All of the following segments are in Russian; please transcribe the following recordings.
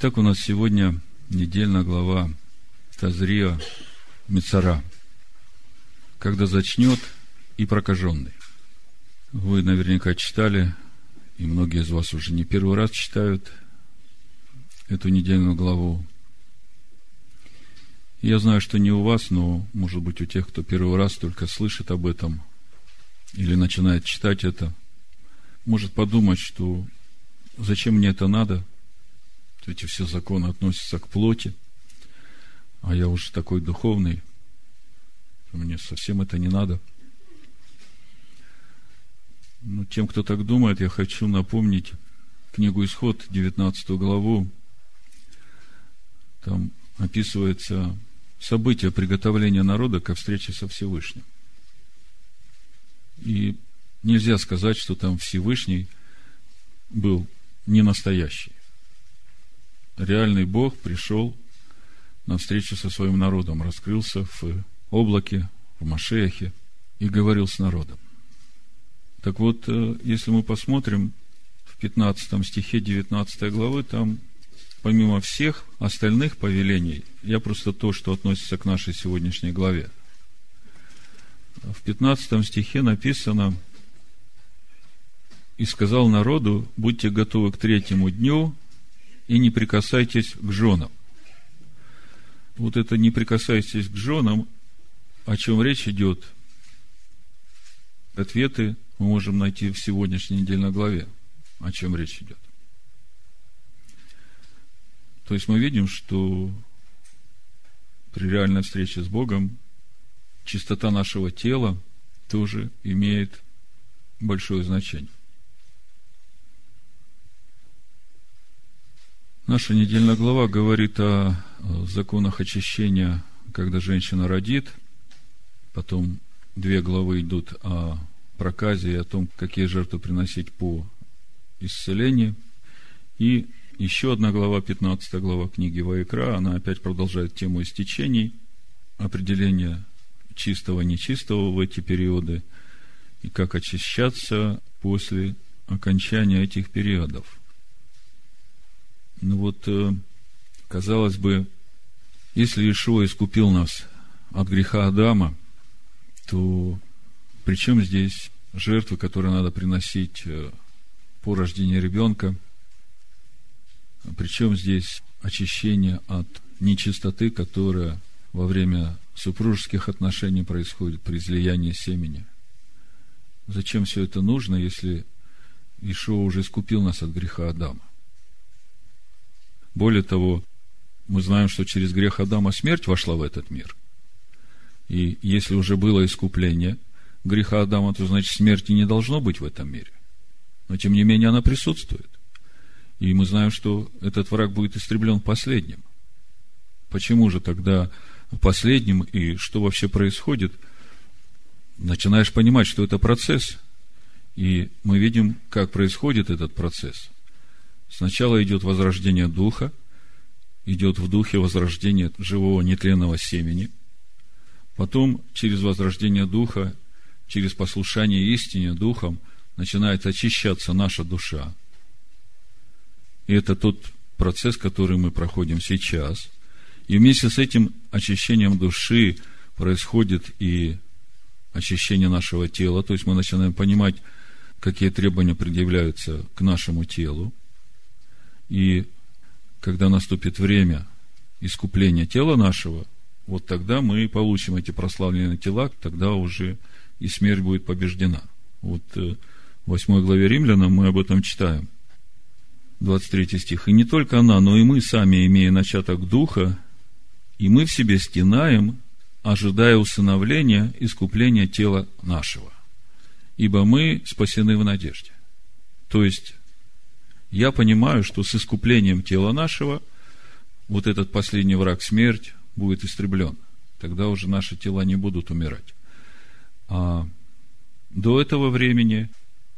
Итак, у нас сегодня недельная глава Тазрия Мицара. Когда зачнет и прокаженный. Вы наверняка читали, и многие из вас уже не первый раз читают эту недельную главу. Я знаю, что не у вас, но, может быть, у тех, кто первый раз только слышит об этом или начинает читать это, может подумать, что зачем мне это надо? Эти все законы относятся к плоти, а я уже такой духовный, мне совсем это не надо. Но тем, кто так думает, я хочу напомнить книгу Исход, 19 главу. Там описывается событие приготовления народа ко встрече со Всевышним. И нельзя сказать, что там Всевышний был не настоящий. Реальный Бог пришел на встречу со своим народом, раскрылся в облаке, в Машехе и говорил с народом. Так вот, э, если мы посмотрим в 15 стихе 19 главы, там помимо всех остальных повелений, я просто то, что относится к нашей сегодняшней главе. В 15 стихе написано, «И сказал народу, будьте готовы к третьему дню, и не прикасайтесь к женам». Вот это «не прикасайтесь к женам», о чем речь идет, ответы мы можем найти в сегодняшней недельной главе, о чем речь идет. То есть мы видим, что при реальной встрече с Богом чистота нашего тела тоже имеет большое значение. Наша недельная глава говорит о законах очищения, когда женщина родит. Потом две главы идут о проказе и о том, какие жертвы приносить по исцелению. И еще одна глава, 15 глава книги Ваикра, она опять продолжает тему истечений, определение чистого, нечистого в эти периоды, и как очищаться после окончания этих периодов. Ну вот, э, казалось бы, если Ишуа искупил нас от греха Адама, то при чем здесь жертвы, которые надо приносить э, по рождению ребенка – причем здесь очищение от нечистоты, которая во время супружеских отношений происходит при излиянии семени. Зачем все это нужно, если Ишуа уже искупил нас от греха Адама? Более того, мы знаем, что через грех Адама смерть вошла в этот мир. И если уже было искупление греха Адама, то значит смерти не должно быть в этом мире. Но тем не менее она присутствует. И мы знаем, что этот враг будет истреблен последним. Почему же тогда последним и что вообще происходит? Начинаешь понимать, что это процесс. И мы видим, как происходит этот процесс. Сначала идет возрождение духа, идет в духе возрождение живого нетленного семени. Потом через возрождение духа, через послушание истине духом начинает очищаться наша душа – и это тот процесс, который мы проходим сейчас. И вместе с этим очищением души происходит и очищение нашего тела. То есть мы начинаем понимать, какие требования предъявляются к нашему телу. И когда наступит время искупления тела нашего, вот тогда мы получим эти прославленные тела, тогда уже и смерть будет побеждена. Вот э, в 8 главе Римлянам мы об этом читаем – 23 стих. «И не только она, но и мы сами, имея начаток Духа, и мы в себе стенаем, ожидая усыновления, искупления тела нашего. Ибо мы спасены в надежде». То есть, я понимаю, что с искуплением тела нашего вот этот последний враг, смерть, будет истреблен. Тогда уже наши тела не будут умирать. А до этого времени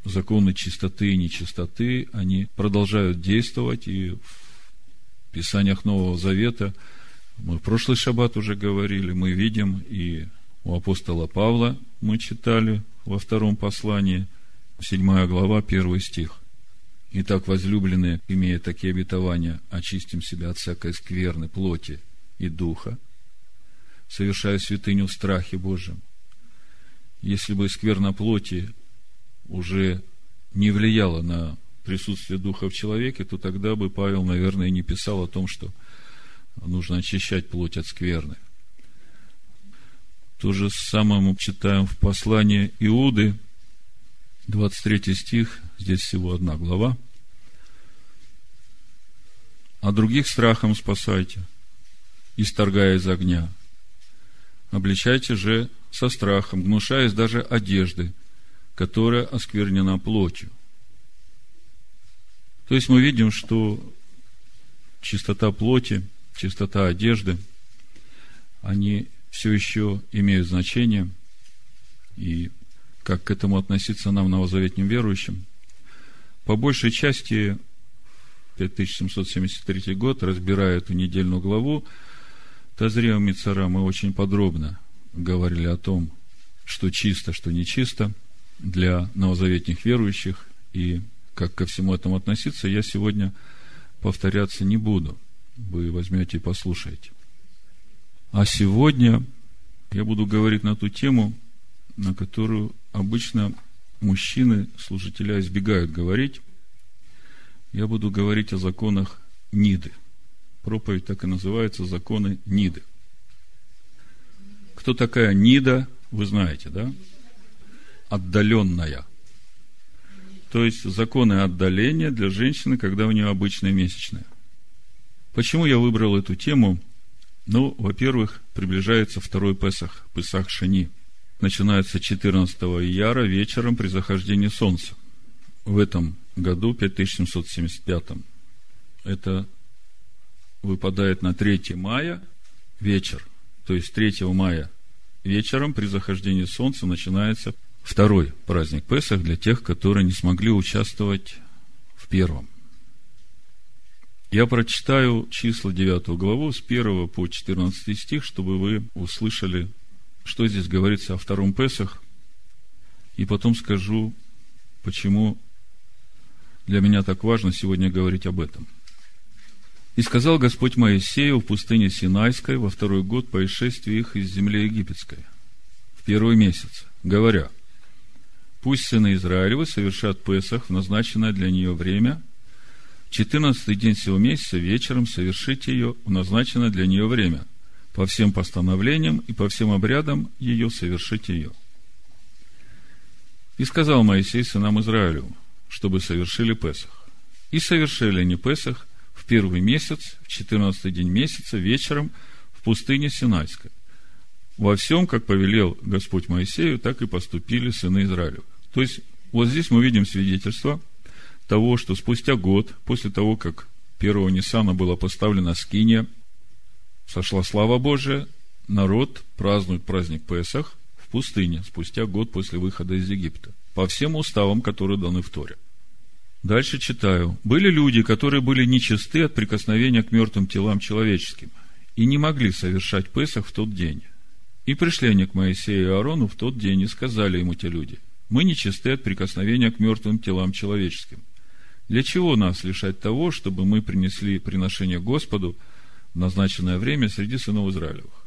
законы чистоты и нечистоты, они продолжают действовать, и в Писаниях Нового Завета, мы в прошлый шаббат уже говорили, мы видим, и у апостола Павла мы читали во втором послании, седьмая глава, первый стих. Итак, возлюбленные, имея такие обетования, очистим себя от всякой скверны плоти и духа, совершая святыню в страхе Божьем. Если бы скверна плоти уже не влияла на присутствие Духа в человеке, то тогда бы Павел, наверное, не писал о том, что нужно очищать плоть от скверны. То же самое мы читаем в послании Иуды, 23 стих, здесь всего одна глава. А других страхом спасайте, исторгая из огня. Обличайте же со страхом, гнушаясь даже одежды, которая осквернена плотью. То есть мы видим, что чистота плоти, чистота одежды, они все еще имеют значение. И как к этому относиться нам, новозаветним верующим? По большей части 5773 год, разбирая эту недельную главу, Тазрея Мицара мы очень подробно говорили о том, что чисто, что нечисто для новозаветних верующих, и как ко всему этому относиться, я сегодня повторяться не буду. Вы возьмете и послушаете. А сегодня я буду говорить на ту тему, на которую обычно мужчины, служителя, избегают говорить. Я буду говорить о законах Ниды. Проповедь так и называется «Законы Ниды». Кто такая Нида, вы знаете, да? Отдаленная. То есть законы отдаления для женщины, когда у нее обычная месячная. Почему я выбрал эту тему? Ну, во-первых, приближается второй Песах, Песах Шани. Начинается 14 ияра вечером при захождении солнца. В этом году, 5775, это выпадает на 3 мая вечер. То есть 3 мая вечером при захождении солнца начинается второй праздник Песах для тех, которые не смогли участвовать в первом. Я прочитаю числа 9 главу с 1 по 14 стих, чтобы вы услышали, что здесь говорится о втором Песах, и потом скажу, почему для меня так важно сегодня говорить об этом – и сказал Господь Моисею в пустыне Синайской во второй год по исшествии их из земли египетской, в первый месяц, говоря, пусть сыны Израилевы совершат Песах в назначенное для нее время, четырнадцатый день сего месяца вечером совершите ее в назначенное для нее время, по всем постановлениям и по всем обрядам ее совершите ее. И сказал Моисей сынам Израилевым, чтобы совершили Песах. И совершили они Песах в первый месяц, в четырнадцатый день месяца, вечером в пустыне Синайской. Во всем, как повелел Господь Моисею, так и поступили сыны Израилев. То есть, вот здесь мы видим свидетельство того, что спустя год, после того, как первого Ниссана была поставлена скиния, сошла слава Божия, народ празднует праздник Песах в пустыне, спустя год после выхода из Египта, по всем уставам, которые даны в Торе. Дальше читаю. Были люди, которые были нечисты от прикосновения к мертвым телам человеческим и не могли совершать Песах в тот день. И пришли они к Моисею и Аарону в тот день и сказали ему те люди, мы нечисты от прикосновения к мертвым телам человеческим. Для чего нас лишать того, чтобы мы принесли приношение Господу назначенное время среди сынов Израилевых?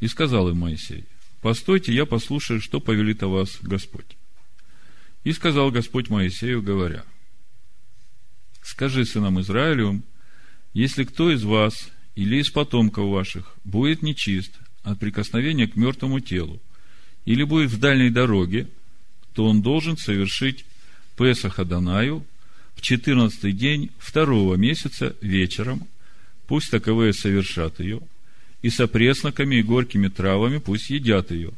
И сказал им Моисей, постойте, я послушаю, что повелит о вас Господь. И сказал Господь Моисею, говоря, «Скажи сынам Израилевым, если кто из вас или из потомков ваших будет нечист от прикосновения к мертвому телу, или будет в дальней дороге, то он должен совершить Песах Адонаю в четырнадцатый день второго месяца вечером, пусть таковые совершат ее, и со пресноками и горькими травами пусть едят ее,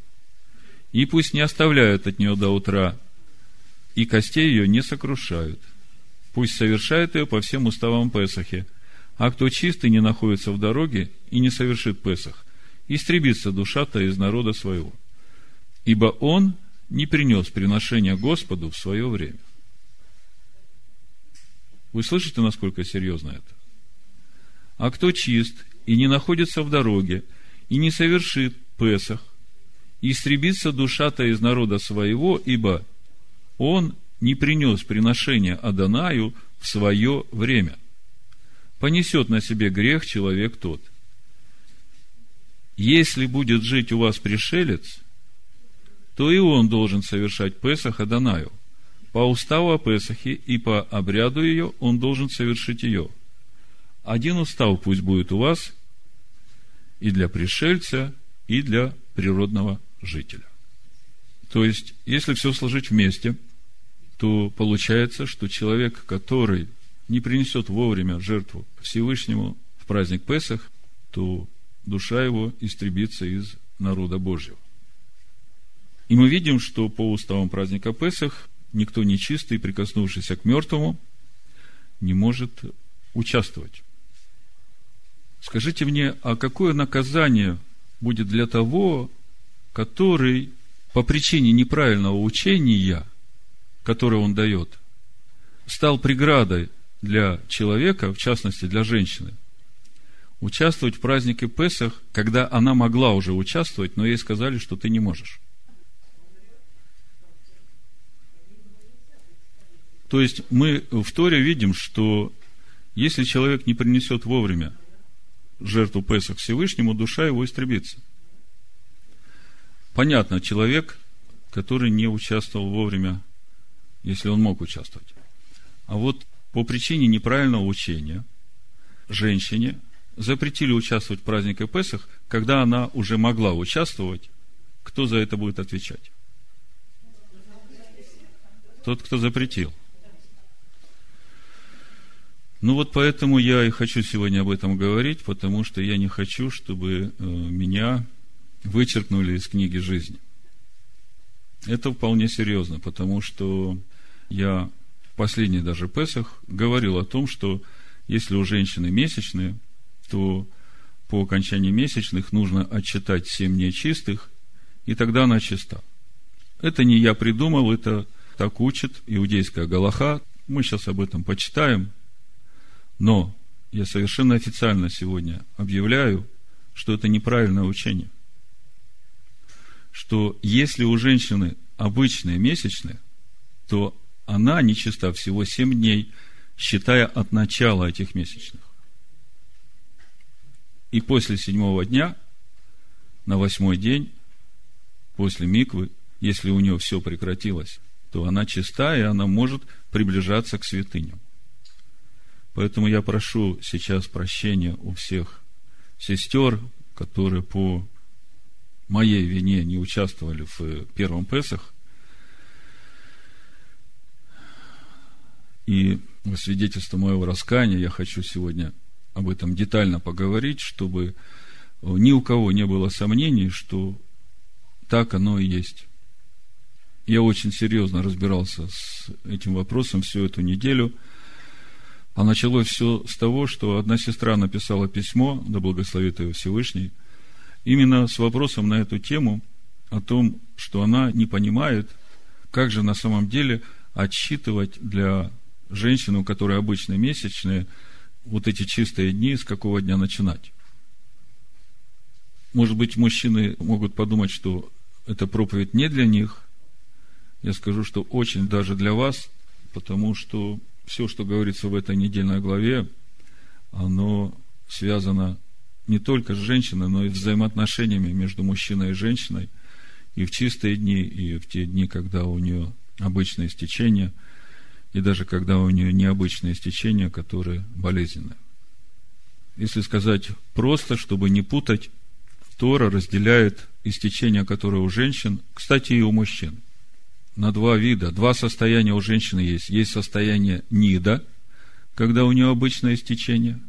и пусть не оставляют от нее до утра и костей ее не сокрушают. Пусть совершает ее по всем уставам Песахи. А кто чистый не находится в дороге и не совершит Песах, истребится душа-то из народа своего. Ибо он не принес приношения Господу в свое время. Вы слышите, насколько серьезно это? А кто чист и не находится в дороге, и не совершит Песах, истребится душа-то из народа своего, ибо он не принес приношение Адонаю в свое время. Понесет на себе грех человек тот. Если будет жить у вас пришелец, то и он должен совершать Песах Адонаю. По уставу о Песахе и по обряду ее он должен совершить ее. Один устав пусть будет у вас и для пришельца, и для природного жителя. То есть, если все сложить вместе, то получается, что человек, который не принесет вовремя жертву Всевышнему в праздник Песах, то душа его истребится из народа Божьего. И мы видим, что по уставам праздника Песах никто нечистый, прикоснувшийся к мертвому, не может участвовать. Скажите мне, а какое наказание будет для того, который по причине неправильного учения, которое он дает, стал преградой для человека, в частности для женщины, участвовать в празднике Песах, когда она могла уже участвовать, но ей сказали, что ты не можешь. То есть мы в Торе видим, что если человек не принесет вовремя жертву Песах Всевышнему, душа его истребится. Понятно, человек, который не участвовал вовремя, если он мог участвовать. А вот по причине неправильного учения женщине запретили участвовать в празднике Песах, когда она уже могла участвовать, кто за это будет отвечать? Тот, кто запретил. Ну вот поэтому я и хочу сегодня об этом говорить, потому что я не хочу, чтобы э, меня вычеркнули из книги жизни. Это вполне серьезно, потому что я в последний даже Песах говорил о том, что если у женщины месячные, то по окончании месячных нужно отчитать семь нечистых, и тогда она чиста. Это не я придумал, это так учит иудейская Галаха. Мы сейчас об этом почитаем. Но я совершенно официально сегодня объявляю, что это неправильное учение. Что если у женщины обычные месячные, то она нечиста всего 7 дней, считая от начала этих месячных. И после седьмого дня, на восьмой день, после миквы, если у нее все прекратилось, то она чиста, и она может приближаться к святыням. Поэтому я прошу сейчас прощения у всех сестер, которые по моей вине не участвовали в первом Песах. И во свидетельство моего раскаяния я хочу сегодня об этом детально поговорить, чтобы ни у кого не было сомнений, что так оно и есть. Я очень серьезно разбирался с этим вопросом всю эту неделю – а началось все с того, что одна сестра написала письмо, да благословит ее Всевышний, именно с вопросом на эту тему, о том, что она не понимает, как же на самом деле отсчитывать для женщины, у которой обычные месячные, вот эти чистые дни, с какого дня начинать. Может быть, мужчины могут подумать, что эта проповедь не для них. Я скажу, что очень даже для вас, потому что все, что говорится в этой недельной главе, оно связано не только с женщиной, но и с взаимоотношениями между мужчиной и женщиной, и в чистые дни, и в те дни, когда у нее обычное истечение, и даже когда у нее необычное истечение, которое болезненное. Если сказать просто, чтобы не путать, Тора разделяет истечение, которое у женщин, кстати, и у мужчин – на два вида. Два состояния у женщины есть. Есть состояние нида, когда у нее обычное истечение.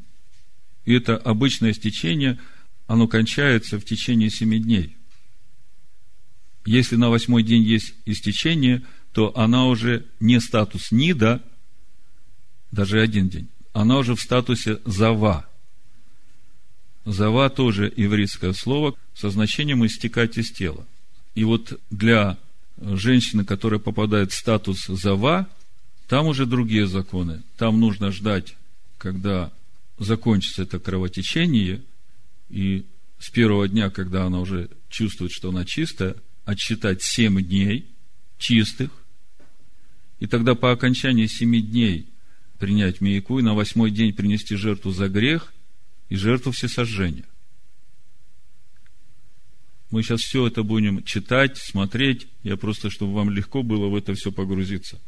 И это обычное истечение, оно кончается в течение семи дней. Если на восьмой день есть истечение, то она уже не статус нида, даже один день, она уже в статусе зава. Зава тоже еврейское слово со значением истекать из тела. И вот для женщины, которая попадает в статус зава, там уже другие законы. Там нужно ждать, когда закончится это кровотечение, и с первого дня, когда она уже чувствует, что она чистая, отсчитать семь дней чистых, И тогда по окончании семи дней принять мейку и на восьмой день принести жертву за грех и жертву всесожжения. Мы сейчас все это будем читать, смотреть. Я просто, чтобы вам легко было в это все погрузиться.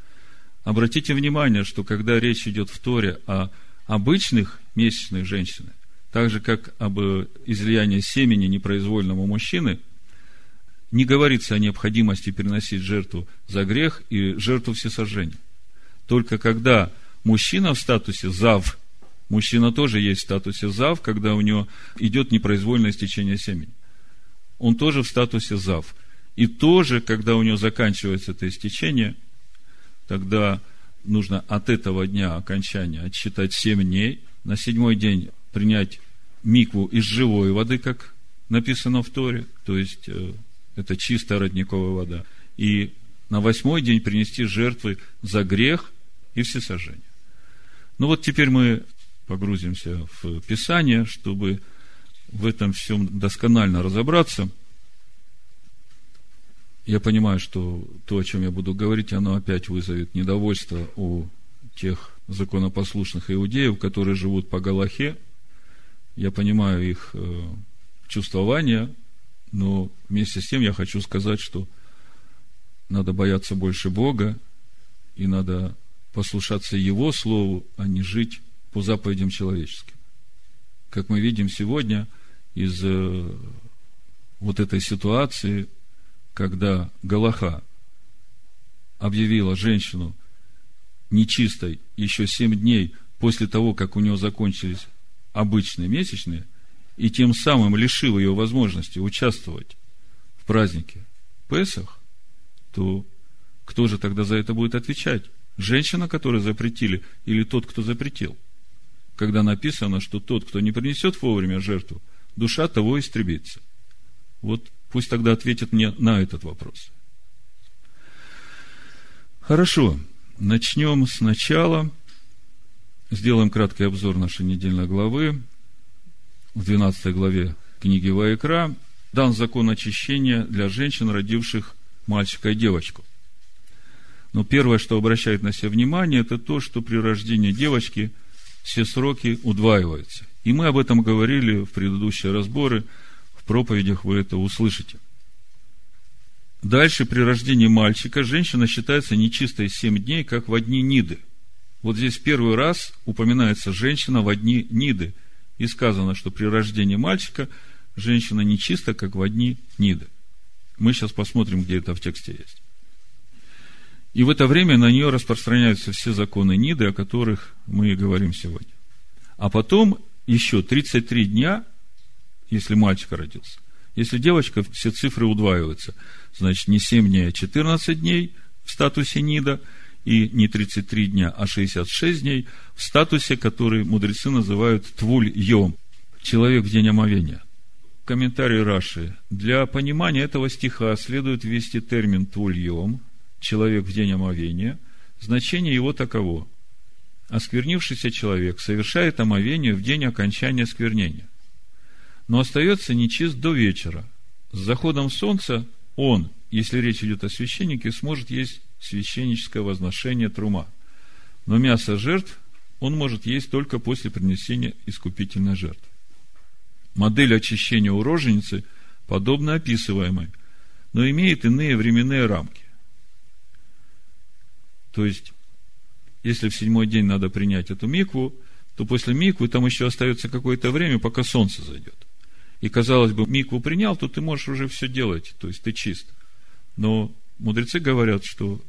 Обратите внимание, что когда речь идет в Торе о обычных месячных женщинах, так же, как об излиянии семени непроизвольного мужчины, не говорится о необходимости переносить жертву за грех и жертву всесожжения. Только когда мужчина в статусе зав, мужчина тоже есть в статусе зав, когда у него идет непроизвольное стечение семени. Он тоже в статусе зав. И тоже, когда у него заканчивается это истечение, тогда нужно от этого дня окончания отсчитать 7 дней, на седьмой день принять микву из живой воды, как написано в Торе, то есть э, это чистая родниковая вода, и на восьмой день принести жертвы за грех и всесожжение. Ну вот теперь мы погрузимся в Писание, чтобы в этом всем досконально разобраться. Я понимаю, что то, о чем я буду говорить, оно опять вызовет недовольство у тех законопослушных иудеев, которые живут по Галахе. Я понимаю их э, чувствования, но вместе с тем я хочу сказать, что надо бояться больше Бога, и надо послушаться Его Слову, а не жить по заповедям человеческим. Как мы видим сегодня из э, вот этой ситуации, когда Галаха объявила женщину нечистой еще семь дней после того, как у нее закончились обычные месячные, и тем самым лишив ее возможности участвовать в празднике Песах, то кто же тогда за это будет отвечать? Женщина, которую запретили, или тот, кто запретил? Когда написано, что тот, кто не принесет вовремя жертву, душа того истребится. Вот пусть тогда ответит мне на этот вопрос. Хорошо. Начнем сначала. Сделаем краткий обзор нашей недельной главы. В 12 главе книги Ваекра дан закон очищения для женщин, родивших мальчика и девочку. Но первое, что обращает на себя внимание, это то, что при рождении девочки все сроки удваиваются. И мы об этом говорили в предыдущие разборы, в проповедях вы это услышите. Дальше, при рождении мальчика, женщина считается нечистой 7 дней, как в дни Ниды. Вот здесь первый раз упоминается женщина в дни Ниды. И сказано, что при рождении мальчика женщина нечиста, как в дни Ниды. Мы сейчас посмотрим, где это в тексте есть. И в это время на нее распространяются все законы Ниды, о которых мы и говорим сегодня. А потом еще 33 дня, если мальчик родился, если девочка, все цифры удваиваются. Значит, не 7 дней, а 14 дней в статусе НИДа, и не 33 дня, а 66 дней в статусе, который мудрецы называют Твуль-Йом, человек в день омовения. Комментарий Раши. Для понимания этого стиха следует ввести термин Твуль-Йом, человек в день омовения. Значение его таково. Осквернившийся человек совершает омовение в день окончания сквернения но остается нечист до вечера. С заходом солнца он, если речь идет о священнике, сможет есть священническое возношение трума. Но мясо жертв он может есть только после принесения искупительной жертвы. Модель очищения у роженицы подобна описываемой, но имеет иные временные рамки. То есть, если в седьмой день надо принять эту микву, то после миквы там еще остается какое-то время, пока солнце зайдет и, казалось бы, микву принял, то ты можешь уже все делать, то есть ты чист. Но мудрецы говорят, что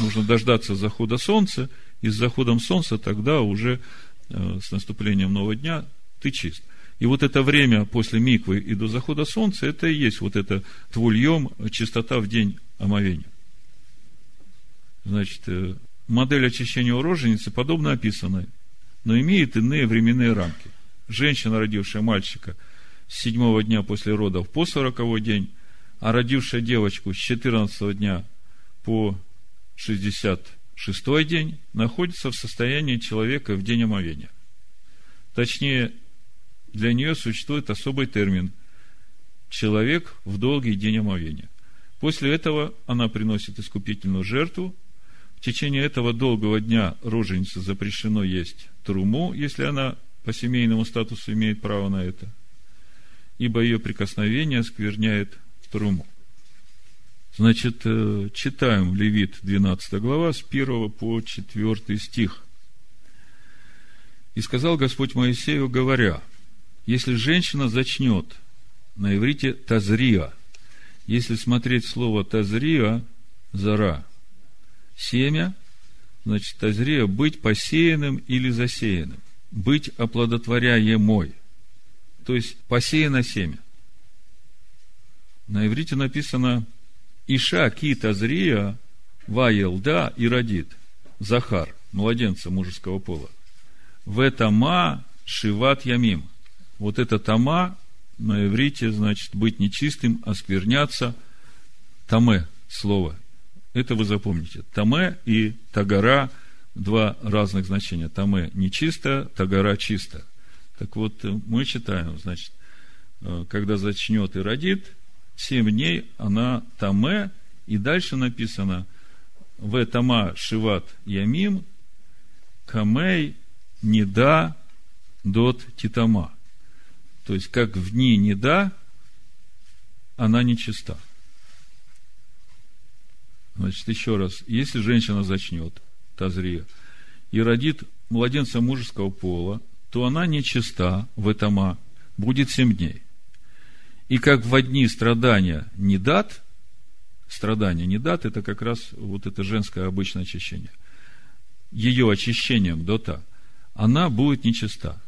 нужно дождаться захода солнца, и с заходом солнца тогда уже э, с наступлением нового дня ты чист. И вот это время после миквы и до захода солнца, это и есть вот это твульем, чистота в день омовения. Значит, э, модель очищения у роженицы подобно описанной, но имеет иные временные рамки. Женщина, родившая мальчика – с седьмого дня после родов по сороковой день, а родившая девочку с 14 дня по 66 день находится в состоянии человека в день омовения. Точнее, для нее существует особый термин – человек в долгий день омовения. После этого она приносит искупительную жертву в течение этого долгого дня роженице запрещено есть труму, если она по семейному статусу имеет право на это, ибо ее прикосновение скверняет труму. Значит, э, читаем Левит 12 глава с 1 по 4 стих. «И сказал Господь Моисею, говоря, если женщина зачнет, на иврите тазрия, если смотреть слово тазрия, зара, семя, значит, тазрия, быть посеянным или засеянным, быть оплодотворяемой, то есть посеяно семя. На иврите написано Иша кита зрия ваелда и родит. Захар, младенца мужеского пола. В этама шиват ямим. Вот это тама на иврите значит быть нечистым, оскверняться. Таме слово. Это вы запомните. Таме и тагара два разных значения. Таме нечисто, тагара чисто. Так вот, мы читаем, значит, э, когда зачнет и родит, семь дней она таме, и дальше написано в тама шиват ямим камей неда дот титама. То есть, как в дни неда, она нечиста. Значит, еще раз, если женщина зачнет, тазрия, и родит младенца мужеского пола, то она нечиста в этама, будет семь дней. И как в одни страдания не дат, страдания не дат, это как раз вот это женское обычное очищение. Ее очищением до та, она будет нечиста,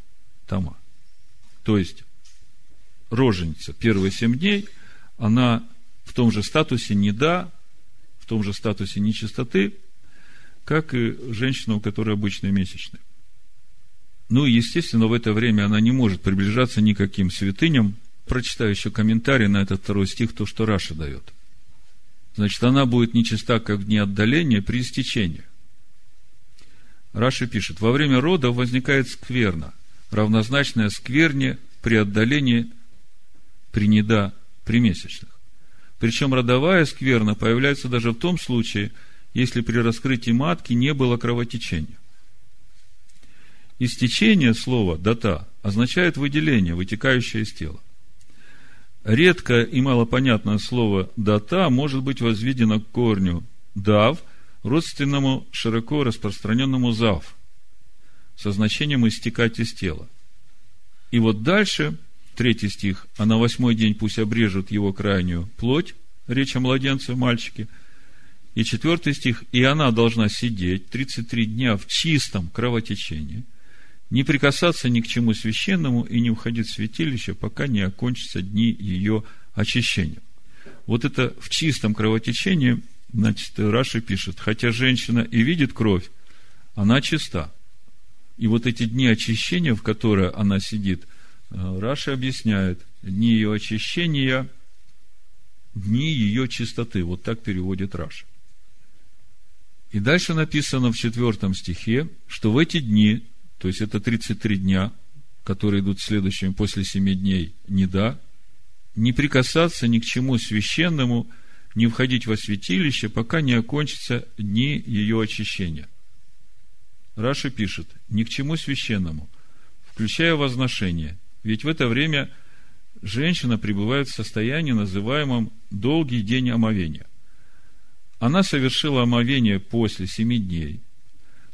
тама. То есть, роженица первые семь дней, она в том же статусе не да, в том же статусе нечистоты, как и женщина, у которой обычные месячные. Ну и, естественно, в это время она не может приближаться никаким святыням, прочитаю еще комментарий на этот второй стих, то, что Раша дает. Значит, она будет нечиста, как в дни отдаления при истечении. Раши пишет, во время рода возникает скверна, равнозначная скверне при отдалении при неда при месячных. Причем родовая скверна появляется даже в том случае, если при раскрытии матки не было кровотечения. Истечение слова «дата» означает выделение, вытекающее из тела. Редкое и малопонятное слово «дата» может быть возведено к корню «дав», родственному широко распространенному «зав», со значением «истекать из тела». И вот дальше, третий стих, а на восьмой день пусть обрежут его крайнюю плоть, речь о младенце, мальчике. И четвертый стих, и она должна сидеть 33 дня в чистом кровотечении – не прикасаться ни к чему священному и не уходить в святилище, пока не окончатся дни ее очищения. Вот это в чистом кровотечении, значит, Раши пишет, хотя женщина и видит кровь, она чиста. И вот эти дни очищения, в которые она сидит, Раши объясняет, дни ее очищения, дни ее чистоты. Вот так переводит Раши. И дальше написано в четвертом стихе, что в эти дни то есть это 33 дня, которые идут следующими после семи дней, не да, не прикасаться ни к чему священному, не входить во святилище, пока не окончатся дни ее очищения. Раша пишет, ни к чему священному, включая возношение, ведь в это время женщина пребывает в состоянии, называемом долгий день омовения. Она совершила омовение после семи дней,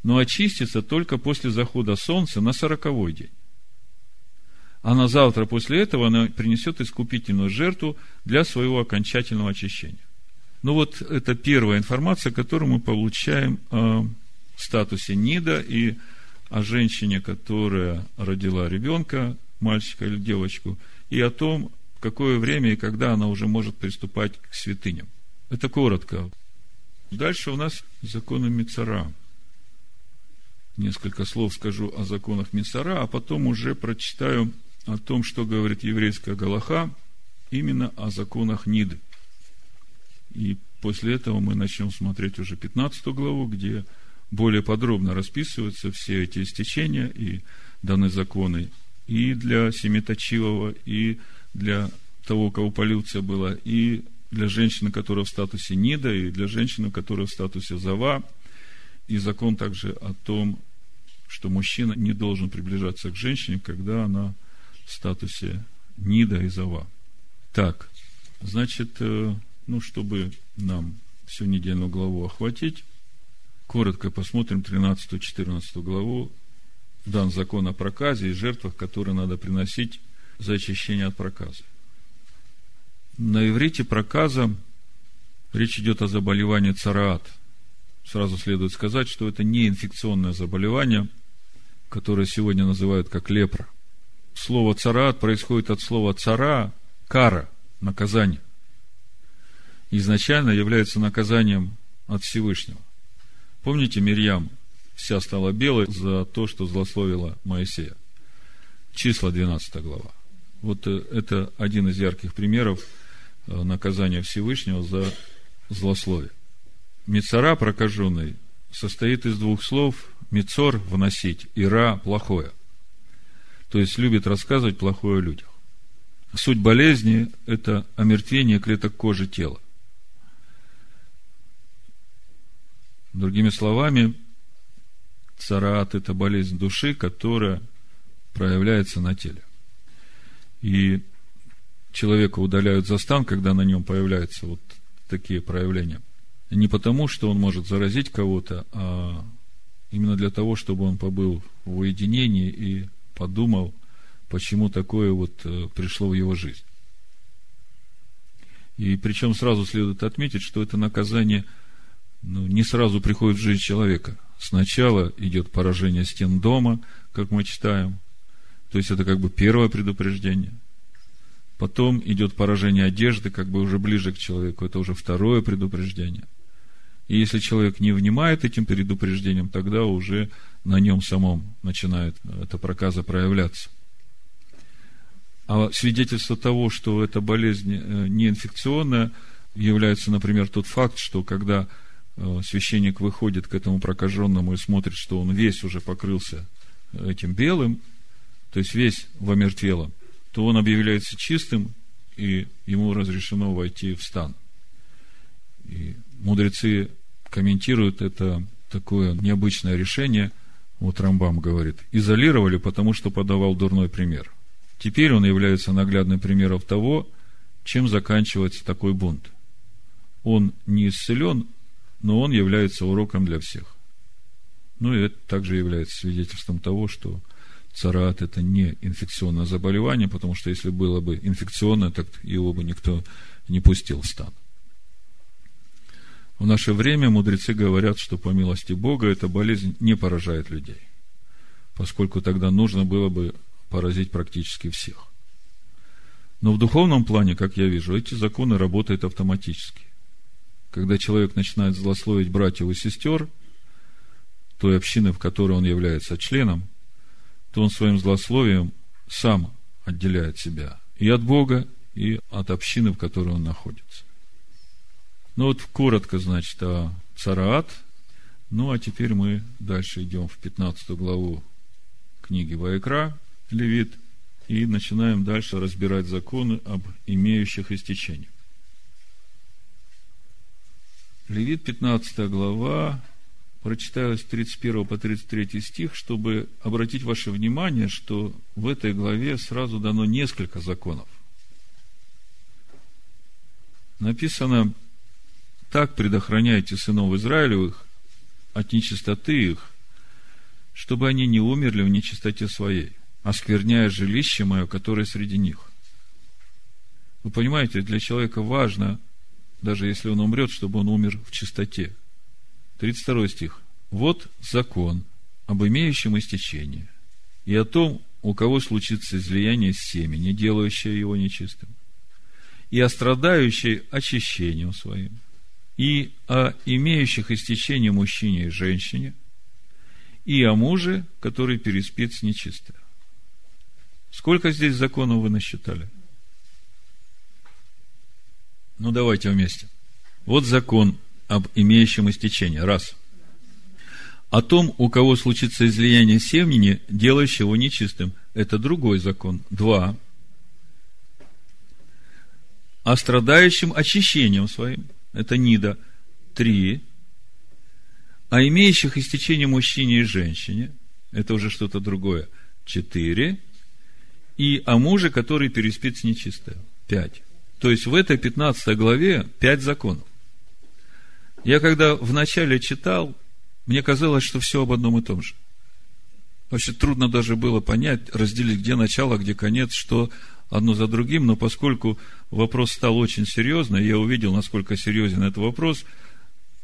но очистится только после захода солнца на сороковой день. А на завтра после этого она принесет искупительную жертву для своего окончательного очищения. Ну вот это первая информация, которую мы получаем о статусе Нида и о женщине, которая родила ребенка, мальчика или девочку, и о том, какое время и когда она уже может приступать к святыням. Это коротко. Дальше у нас законы Мицара несколько слов скажу о законах Мисара, а потом уже прочитаю о том, что говорит еврейская Галаха, именно о законах Ниды. И после этого мы начнем смотреть уже 15 главу, где более подробно расписываются все эти истечения и даны законы и для Семиточивого, и для того, кого полюция была, и для женщины, которая в статусе Нида, и для женщины, которая в статусе Зава, И закон также о том, что мужчина не должен приближаться к женщине, когда она в статусе Нида и Зава. Так, значит, э, ну, чтобы нам всю недельную главу охватить, коротко посмотрим 13-14 главу, дан закон о проказе и жертвах, которые надо приносить за очищение от проказа. На иврите проказа речь идет о заболевании цараат. Сразу следует сказать, что это не инфекционное заболевание, которое сегодня называют как лепра. Слово цараат происходит от слова цара, кара, наказание. Изначально является наказанием от Всевышнего. Помните, Мирьям вся стала белой за то, что злословила Моисея. Числа 12 глава. Вот э, это один из ярких примеров э, наказания Всевышнего за злословие. Мецара прокаженный состоит из двух слов Мецор – вносить, и Ра – плохое. То есть, любит рассказывать плохое о людях. Суть болезни – это омертвение клеток кожи тела. Другими словами, цараат – это болезнь души, которая проявляется на теле. И человека удаляют за стан, когда на нем появляются вот такие проявления. Не потому, что он может заразить кого-то, а именно для того, чтобы он побыл в уединении и подумал, почему такое вот э, пришло в его жизнь. И причем сразу следует отметить, что это наказание – ну, не сразу приходит в жизнь человека. Сначала идет поражение стен дома, как мы читаем. То есть это как бы первое предупреждение. Потом идет поражение одежды, как бы уже ближе к человеку. Это уже второе предупреждение. И если человек не внимает этим предупреждением, тогда уже на нем самом начинает эта проказа проявляться. А свидетельство того, что эта болезнь э, не инфекционная, является, например, тот факт, что когда Э, священник выходит к этому прокаженному и смотрит, что он весь уже покрылся этим белым, то есть весь в омертвелом, то он объявляется чистым, и ему разрешено войти в стан. И мудрецы комментируют это такое необычное решение, вот Рамбам говорит, изолировали, потому что подавал дурной пример. Теперь он является наглядным примером того, чем заканчивается такой бунт. Он не исцелен, но он является уроком для всех. Ну и это также является свидетельством того, что царат – это не инфекционное заболевание, потому что если было бы инфекционное, так его бы никто не пустил в стан. В наше время мудрецы говорят, что по милости Бога эта болезнь не поражает людей, поскольку тогда нужно было бы поразить практически всех. Но в духовном плане, как я вижу, эти законы работают автоматически когда человек начинает злословить братьев и сестер, той общины, в которой он является членом, то он своим злословием сам отделяет себя и от Бога, и от общины, в которой он находится. Ну вот коротко, значит, о Цараат. Ну, а теперь мы дальше идем в 15 главу книги Ваекра, Левит, и начинаем дальше разбирать законы об имеющих истечениях. Левит, 15 глава, прочитаю с 31 по 33 стих, чтобы обратить ваше внимание, что в этой главе сразу дано несколько законов. Написано, так предохраняйте сынов Израилевых от нечистоты их, чтобы они не умерли в нечистоте своей, оскверняя жилище мое, которое среди них. Вы понимаете, для человека важно – даже если он умрет, чтобы он умер в чистоте. 32 стих. Вот закон об имеющем истечении и о том, у кого случится излияние семени, делающее его нечистым, и о страдающей очищением своим, и о имеющих истечение мужчине и женщине, и о муже, который переспит с нечистой. Сколько здесь законов вы насчитали? – ну, давайте вместе. Вот закон об имеющем истечении. Раз. О том, у кого случится излияние семени, делающего его нечистым. Это другой закон. Два. О страдающем очищением своим. Это Нида. Три. а имеющих истечение мужчине и женщине, это уже что-то другое, четыре, и о муже, который переспит с нечистой, пять. То есть в этой 15 главе пять законов. Я когда вначале читал, мне казалось, что все об одном и том же. Вообще трудно даже было понять, разделить, где начало, где конец, что одно за другим, но поскольку вопрос стал очень серьезный, я увидел, насколько серьезен этот вопрос,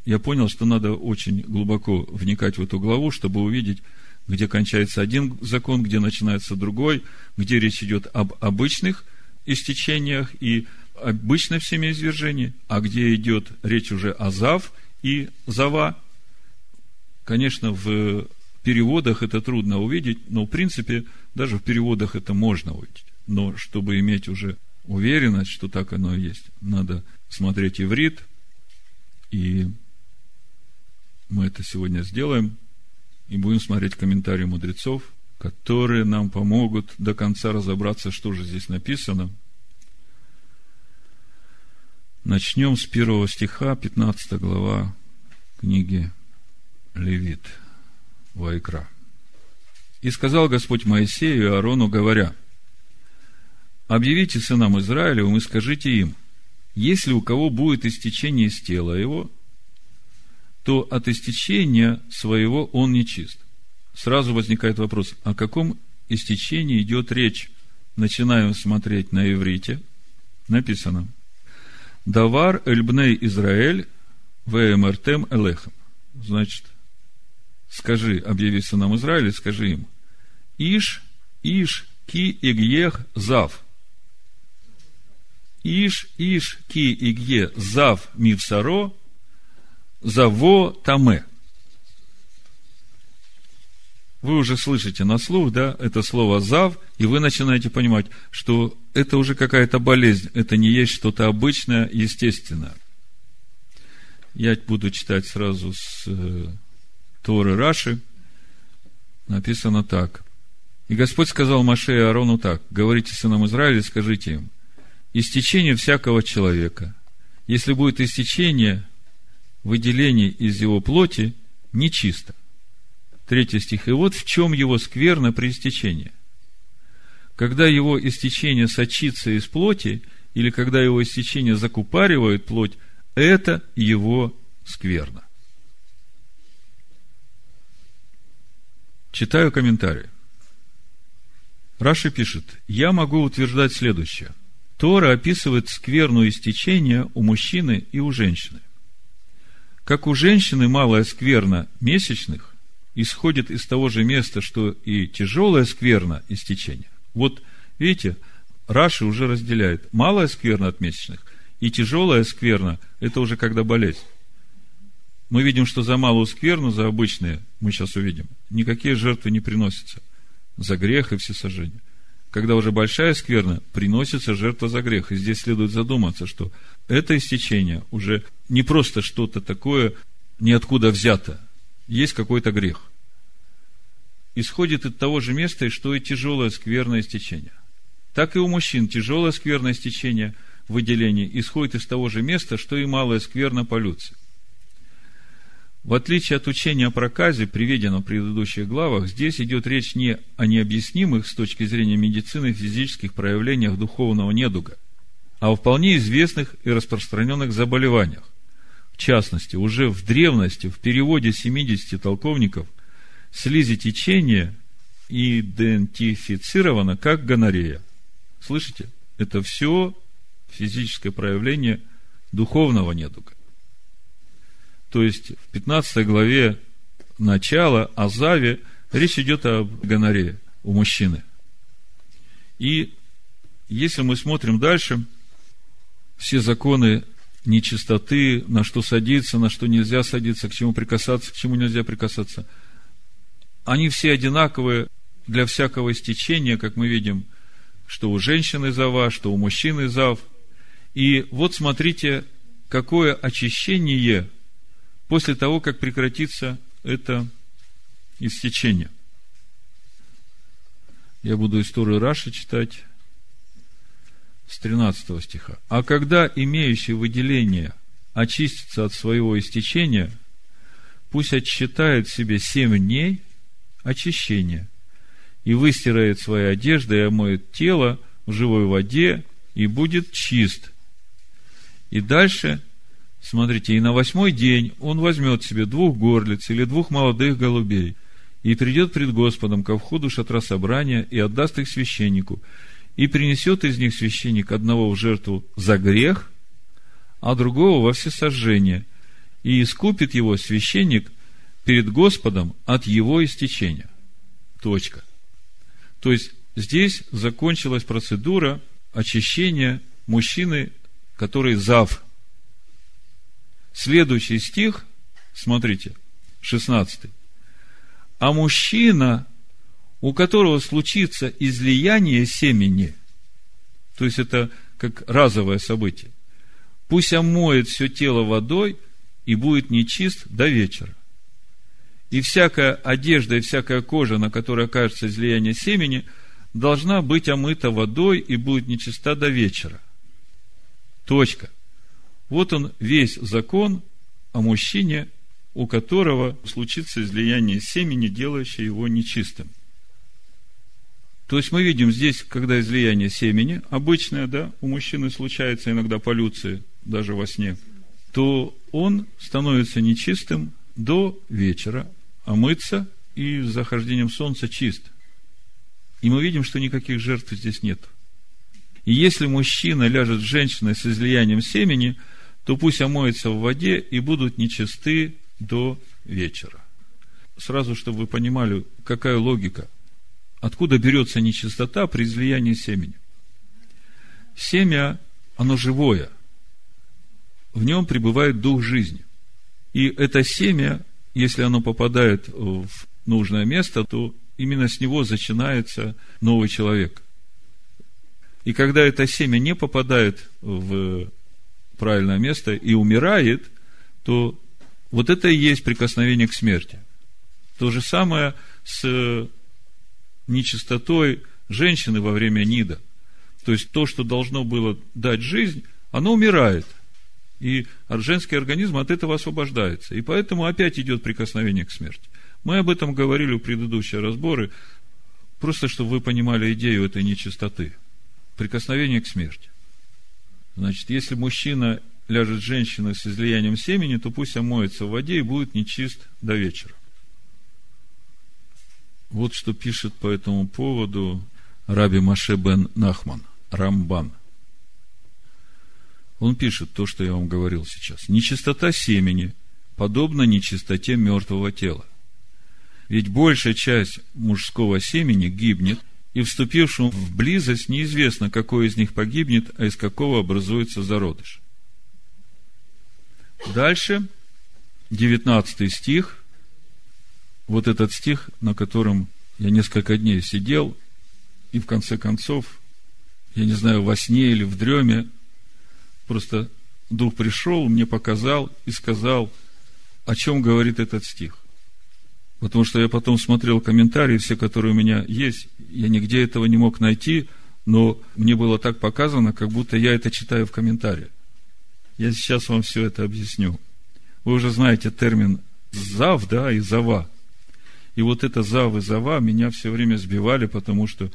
я понял, что надо очень глубоко вникать в эту главу, чтобы увидеть, где кончается один закон, где начинается другой, где речь идет об обычных истечениях и обычном семяизвержении, а где идет речь уже о зав и зава. Конечно, в переводах это трудно увидеть, но в принципе даже в переводах это можно увидеть. Но чтобы иметь уже уверенность, что так оно и есть, надо смотреть иврит, и мы это сегодня сделаем, и будем смотреть комментарии мудрецов, которые нам помогут до конца разобраться, что же здесь написано. Начнем с первого стиха, 15 глава книги Левит, Вайкра. «И сказал Господь Моисею и Аарону, говоря, Объявите сынам Израилевым и скажите им, если у кого будет истечение из тела его, то от истечения своего он нечист. Сразу возникает вопрос, о каком истечении идет речь? Начинаем смотреть на иврите. Написано. Давар эльбней Израиль вмртем элехем. Значит, скажи, объяви сынам Израиля, скажи им. Иш, иш, ки игех зав – Иш, иш, ки, иге, зав, мивсаро, заво, таме. Вы уже слышите на слух, да, это слово зав, и вы начинаете понимать, что это уже какая-то болезнь, это не есть что-то обычное, естественное. Я буду читать сразу с э, Торы Раши. Написано так. И Господь сказал Маше и Аарону так. Говорите сынам Израиля, скажите им, истечение всякого человека. Если будет истечение, выделение из его плоти нечисто. Третий стих. И вот в чем его скверно при истечении. Когда его истечение сочится из плоти, или когда его истечение закупаривает плоть, это его скверно. Читаю комментарий. Раши пишет, я могу утверждать следующее. Тора описывает скверну истечения у мужчины и у женщины. Как у женщины малая скверна месячных исходит из того же места, что и тяжелая скверна истечения. Вот видите, Раши уже разделяет малая скверна от месячных и тяжелая скверна – это уже когда болезнь. Мы видим, что за малую скверну, за обычные, мы сейчас увидим, никакие жертвы не приносятся. За грех и все сожжения когда уже большая скверна, приносится жертва за грех. И здесь следует задуматься, что это истечение уже не просто что-то такое ниоткуда взято. Есть какой-то грех. Исходит от того же места, что и тяжелое скверное истечение. Так и у мужчин тяжелое скверное истечение выделение исходит из того же места, что и малое скверно полюция. В отличие от учения о проказе, приведенном в предыдущих главах, здесь идет речь не о необъяснимых с точки зрения медицины физических проявлениях духовного недуга, а о вполне известных и распространенных заболеваниях. В частности, уже в древности, в переводе 70 толковников, слизотечение идентифицировано как гонорея. Слышите? Это все физическое проявление духовного недуга. То есть в 15 главе начала о Заве речь идет о гонорее у мужчины. И если мы смотрим дальше, все законы нечистоты, на что садиться, на что нельзя садиться, к чему прикасаться, к чему нельзя прикасаться, они все одинаковые для всякого истечения, как мы видим, что у женщины зава, что у мужчины зав. И вот смотрите, какое очищение после того, как прекратится это истечение. Я буду историю Раши читать с 13 стиха. А когда имеющий выделение очистится от своего истечения, пусть отсчитает себе семь дней очищения и выстирает свои одежды и омоет тело в живой воде и будет чист. И дальше, смотрите, и на восьмой день он возьмет себе двух горлиц или двух молодых голубей и придет пред Господом ко входу шатра собрания и отдаст их священнику, и принесет из них священник одного в жертву за грех, а другого во всесожжение, и искупит его священник перед Господом от его истечения. Точка. То есть, здесь закончилась процедура очищения мужчины, который зав. Следующий стих, смотрите, 16. А мужчина, у которого случится излияние семени, то есть это как разовое событие, пусть омоет все тело водой и будет нечист до вечера. И всякая одежда и всякая кожа, на которой окажется излияние семени, должна быть омыта водой и будет нечиста до вечера. Точка. Вот он весь закон о мужчине, у которого случится излияние семени, делающее его нечистым. То есть мы видим здесь, когда излияние семени, обычное, да, у мужчины случается иногда полюция, даже во сне, то он становится нечистым до вечера, а мыться и с захождением солнца чист. И мы видим, что никаких жертв здесь нет. И если мужчина ляжет с женщиной с излиянием семени, то пусть омоется в воде и будут нечисты до вечера. Сразу, чтобы вы понимали, какая логика. Откуда берется нечистота при излиянии семени? Семя, оно живое. В нем пребывает дух жизни. И это семя если оно попадает в нужное место, то именно с него начинается новый человек. И когда это семя не попадает в правильное место и умирает, то вот это и есть прикосновение к смерти. То же самое с нечистотой женщины во время нида. То есть то, что должно было дать жизнь, оно умирает – и женский организм от этого освобождается. И поэтому опять идет прикосновение к смерти. Мы об этом говорили в предыдущие разборы, просто чтобы вы понимали идею этой нечистоты. Прикосновение к смерти. Значит, если мужчина ляжет с женщиной с излиянием семени, то пусть омоется в воде и будет нечист до вечера. Вот что пишет по этому поводу Раби Маше бен Нахман, Рамбан он пишет то, что я вам говорил сейчас. Нечистота семени подобна нечистоте мертвого тела. Ведь большая часть мужского семени гибнет, и вступившим в близость неизвестно, какой из них погибнет, а из какого образуется зародыш. Дальше, 19 стих, вот этот стих, на котором я несколько дней сидел, и в конце концов, я не знаю, во сне или в дреме, Просто Дух пришел, мне показал и сказал, о чем говорит этот стих. Потому что я потом смотрел комментарии, все, которые у меня есть, я нигде этого не мог найти, но мне было так показано, как будто я это читаю в комментариях. Я сейчас вам все это объясню. Вы уже знаете термин «зав», да, и «зава». И вот это «зав» и «зава» меня все время сбивали, потому что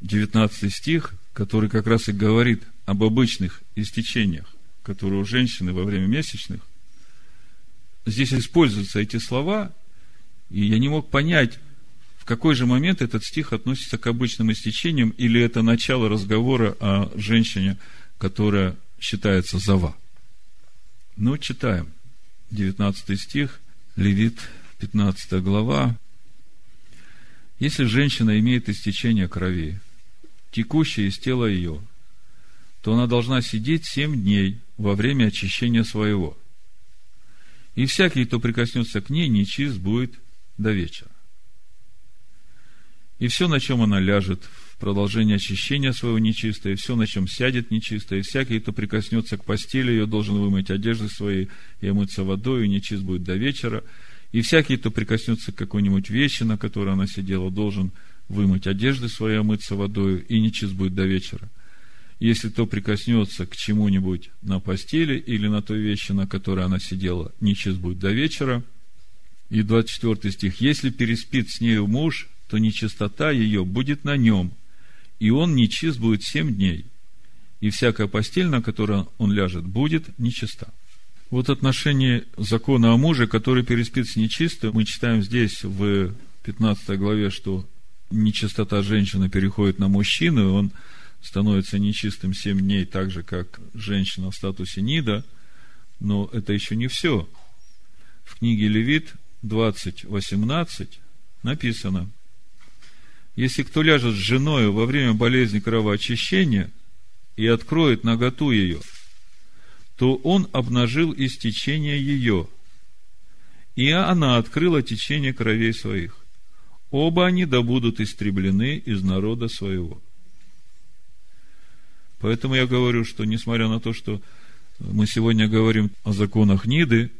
19 стих, который как раз и говорит об обычных истечениях, которые у женщины во время месячных, здесь используются эти слова, и я не мог понять, в какой же момент этот стих относится к обычным истечениям, или это начало разговора о женщине, которая считается зава. Ну, читаем. 19 стих, Левит, 15 глава. Если женщина имеет истечение крови, текущее из тела ее, то она должна сидеть семь дней во время очищения своего. И всякий, кто прикоснется к ней, нечист будет до вечера. И все, на чем она ляжет в продолжение очищения своего нечистое, и все, на чем сядет нечистое, и всякий, кто прикоснется к постели ее, должен вымыть одежды свои и омыться водой, и нечист будет до вечера. И всякий, кто прикоснется к какой-нибудь вещи, на которой она сидела, должен вымыть одежды свои, омыться водой, и нечист будет до вечера – если то прикоснется к чему-нибудь на постели или на той вещи, на которой она сидела, нечист будет до вечера. И 24 стих. Если переспит с нею муж, то нечистота ее будет на нем, и он нечист будет семь дней, и всякая постель, на которой он ляжет, будет нечиста. Вот отношение закона о муже, который переспит с нечистым, мы читаем здесь в 15 главе, что нечистота женщины переходит на мужчину, и он становится нечистым семь дней, так же, как женщина в статусе Нида. Но это еще не все. В книге Левит 20.18 написано, если кто ляжет с женой во время болезни кровоочищения и откроет наготу ее, то он обнажил истечение ее, и она открыла течение кровей своих. Оба они да будут истреблены из народа своего. Поэтому я говорю, что несмотря на то, что мы сегодня говорим о законах Ниды,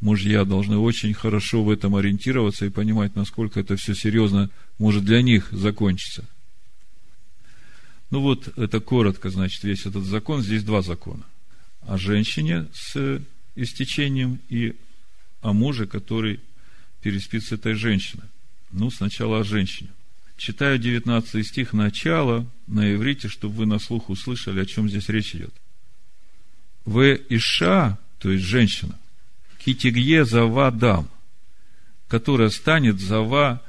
мужья должны очень хорошо в этом ориентироваться и понимать, насколько это все серьезно может для них закончиться. Ну вот, это коротко, значит, весь этот закон. Здесь два закона. О женщине с истечением и о муже, который переспит с этой женщиной. Ну, сначала о женщине. Читаю 19 стих начала на иврите, чтобы вы на слух услышали, о чем здесь речь идет. В Иша, то есть женщина, китигье зава дам, которая станет зава,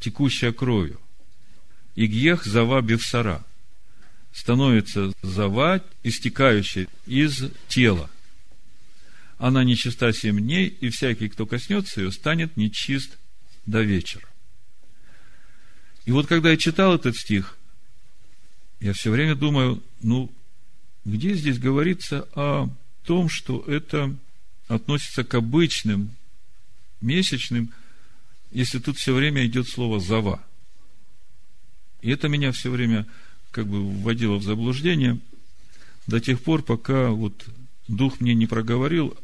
текущая кровью. Игьех зава бевсара, становится зава, истекающая из тела. Она нечиста семь дней, и всякий, кто коснется ее, станет нечист до вечера. И вот когда я читал этот стих, я все время думаю, ну, где здесь говорится о том, что это относится к обычным месячным, если тут все время идет слово «зава». И это меня все время как бы вводило в заблуждение до тех пор, пока вот Дух мне не проговорил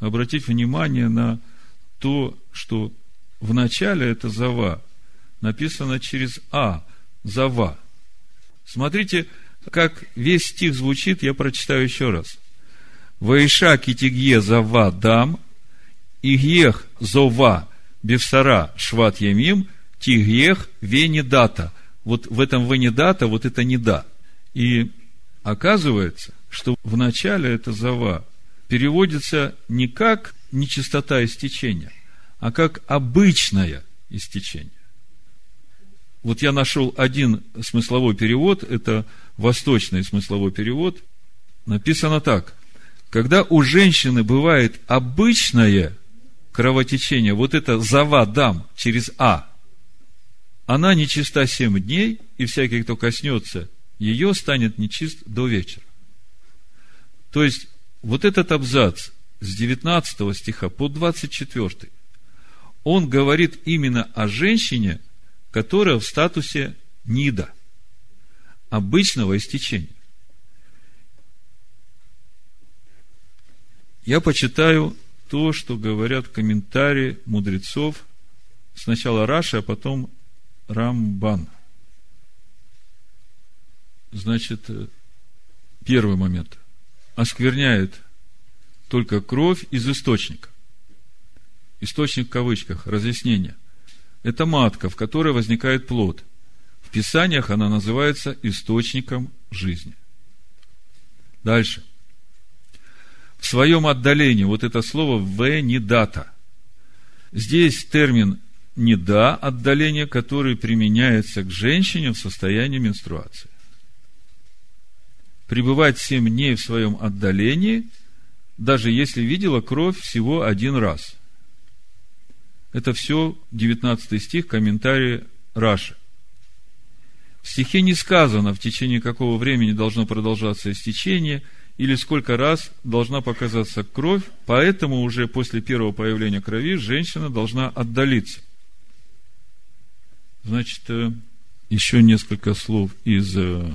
обратить внимание на то, что в начале это «зава» написано через «а», «зава». Смотрите, как весь стих звучит, я прочитаю еще раз. Ваиша китигье зава дам, игьех зова бевсара шват ямим, тигьех венедата. Вот в этом венедата, вот это не да. И оказывается, что в начале это зава переводится не как нечистота истечения, а как обычное истечение. Вот я нашел один смысловой перевод, это восточный смысловой перевод. Написано так. Когда у женщины бывает обычное кровотечение, вот это зава дам через А, она нечиста семь дней, и всякий, кто коснется ее, станет нечист до вечера. То есть, вот этот абзац с 19 стиха по 24, он говорит именно о женщине, которая в статусе нида, обычного истечения. Я почитаю то, что говорят комментарии мудрецов, сначала Раши, а потом Рамбан. Значит, первый момент. Оскверняет только кровь из источника. Источник в кавычках, разъяснение. Это матка, в которой возникает плод. В Писаниях она называется источником жизни. Дальше – в своем отдалении, вот это слово «в не дата». Здесь термин «не да» отдаление, который применяется к женщине в состоянии менструации. Пребывать семь дней в своем отдалении, даже если видела кровь всего один раз. Это все 19 стих, комментарии Раши. В стихе не сказано, в течение какого времени должно продолжаться истечение – или сколько раз должна показаться кровь, поэтому уже после первого появления крови женщина должна отдалиться. Значит, э, еще несколько слов из э,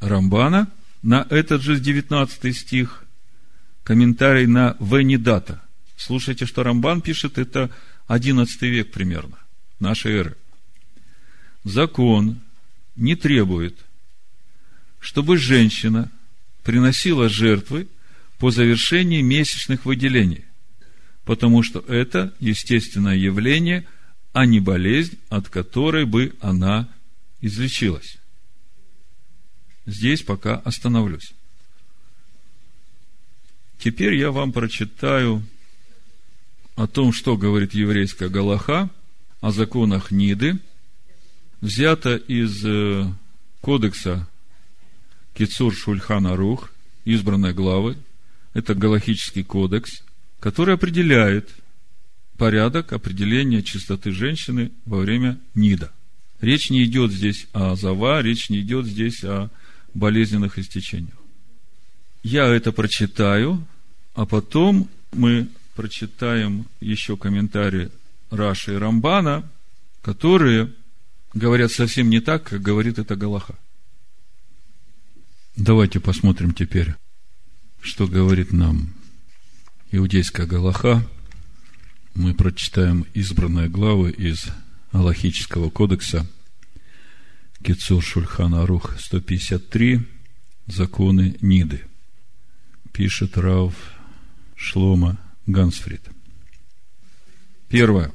Рамбана на этот же 19 стих, комментарий на Венедата. Слушайте, что Рамбан пишет, это 11 век примерно нашей эры. Закон не требует, чтобы женщина – приносила жертвы по завершении месячных выделений. потому что это естественное явление, а не болезнь, от которой бы она излечилась. Здесь пока остановлюсь. Теперь я вам прочитаю о том, что говорит еврейская Галаха, о законах Ниды, взято из э, кодекса Кицур Шульхана Рух, избранной главы. Это галахический кодекс, который определяет порядок определения чистоты женщины во время нида. Речь не идет здесь о зава, речь не идет здесь о болезненных истечениях. Я это прочитаю, а потом мы прочитаем еще комментарии Раши и Рамбана, которые говорят совсем не так, как говорит это Галаха. Давайте посмотрим теперь, что говорит нам иудейская Галаха. Мы прочитаем избранные главы из Аллахического кодекса Кецур Шульхана Арух 153 Законы Ниды. Пишет Рав Шлома Гансфрид. Первое.